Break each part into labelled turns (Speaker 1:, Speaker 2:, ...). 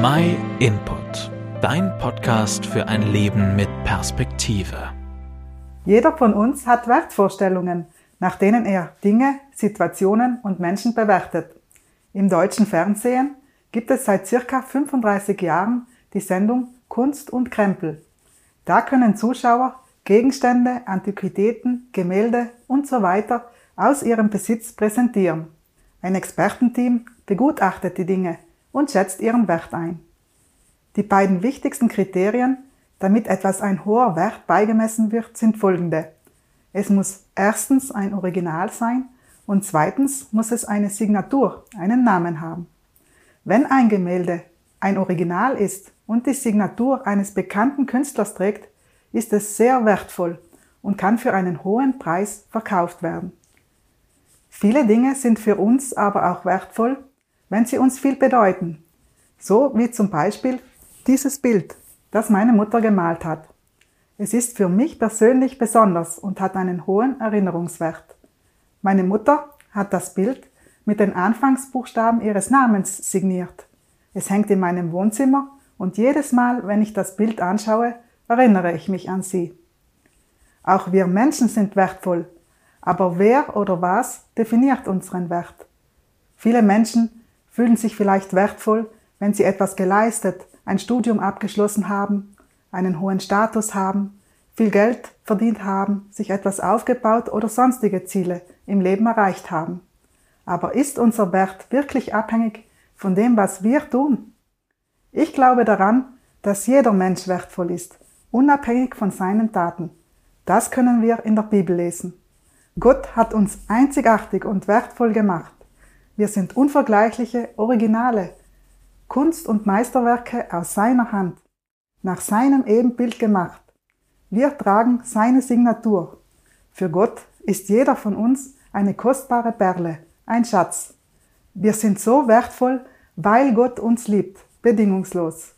Speaker 1: My Input, dein Podcast für ein Leben mit Perspektive.
Speaker 2: Jeder von uns hat Wertvorstellungen, nach denen er Dinge, Situationen und Menschen bewertet. Im deutschen Fernsehen gibt es seit circa 35 Jahren die Sendung Kunst und Krempel. Da können Zuschauer Gegenstände, Antiquitäten, Gemälde und so weiter aus ihrem Besitz präsentieren. Ein Expertenteam begutachtet die Dinge und schätzt ihren Wert ein. Die beiden wichtigsten Kriterien, damit etwas ein hoher Wert beigemessen wird, sind folgende. Es muss erstens ein Original sein und zweitens muss es eine Signatur, einen Namen haben. Wenn ein Gemälde ein Original ist und die Signatur eines bekannten Künstlers trägt, ist es sehr wertvoll und kann für einen hohen Preis verkauft werden. Viele Dinge sind für uns aber auch wertvoll, wenn sie uns viel bedeuten. So wie zum Beispiel dieses Bild, das meine Mutter gemalt hat. Es ist für mich persönlich besonders und hat einen hohen Erinnerungswert. Meine Mutter hat das Bild mit den Anfangsbuchstaben ihres Namens signiert. Es hängt in meinem Wohnzimmer und jedes Mal, wenn ich das Bild anschaue, erinnere ich mich an sie. Auch wir Menschen sind wertvoll, aber wer oder was definiert unseren Wert? Viele Menschen fühlen sich vielleicht wertvoll, wenn sie etwas geleistet, ein Studium abgeschlossen haben, einen hohen Status haben, viel Geld verdient haben, sich etwas aufgebaut oder sonstige Ziele im Leben erreicht haben. Aber ist unser Wert wirklich abhängig von dem, was wir tun? Ich glaube daran, dass jeder Mensch wertvoll ist, unabhängig von seinen Taten. Das können wir in der Bibel lesen. Gott hat uns einzigartig und wertvoll gemacht. Wir sind unvergleichliche Originale, Kunst und Meisterwerke aus seiner Hand, nach seinem Ebenbild gemacht. Wir tragen seine Signatur. Für Gott ist jeder von uns eine kostbare Perle, ein Schatz. Wir sind so wertvoll, weil Gott uns liebt, bedingungslos.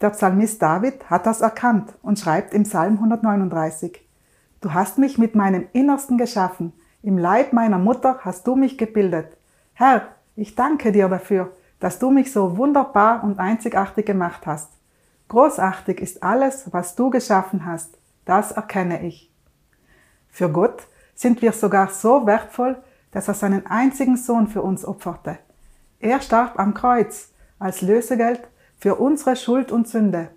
Speaker 2: Der Psalmist David hat das erkannt und schreibt im Psalm 139, Du hast mich mit meinem Innersten geschaffen, im Leib meiner Mutter hast du mich gebildet. Herr, ich danke dir dafür, dass du mich so wunderbar und einzigartig gemacht hast. Großartig ist alles, was du geschaffen hast. Das erkenne ich. Für Gott sind wir sogar so wertvoll, dass er seinen einzigen Sohn für uns opferte. Er starb am Kreuz als Lösegeld für unsere Schuld und Sünde.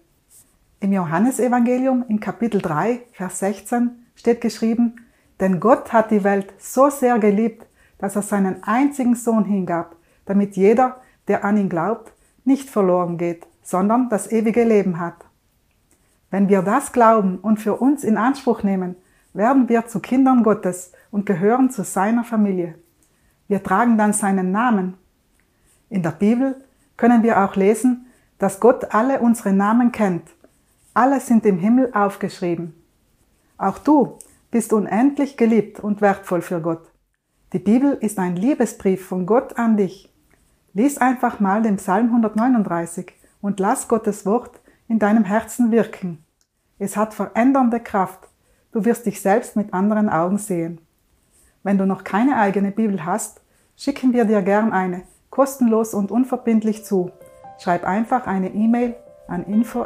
Speaker 2: Im Johannesevangelium in Kapitel 3, Vers 16 steht geschrieben, denn Gott hat die Welt so sehr geliebt, dass er seinen einzigen Sohn hingab, damit jeder, der an ihn glaubt, nicht verloren geht, sondern das ewige Leben hat. Wenn wir das glauben und für uns in Anspruch nehmen, werden wir zu Kindern Gottes und gehören zu seiner Familie. Wir tragen dann seinen Namen. In der Bibel können wir auch lesen, dass Gott alle unsere Namen kennt. Alle sind im Himmel aufgeschrieben. Auch du bist unendlich geliebt und wertvoll für Gott. Die Bibel ist ein Liebesbrief von Gott an dich. Lies einfach mal den Psalm 139 und lass Gottes Wort in deinem Herzen wirken. Es hat verändernde Kraft. Du wirst dich selbst mit anderen Augen sehen. Wenn du noch keine eigene Bibel hast, schicken wir dir gern eine, kostenlos und unverbindlich zu. Schreib einfach eine E-Mail an info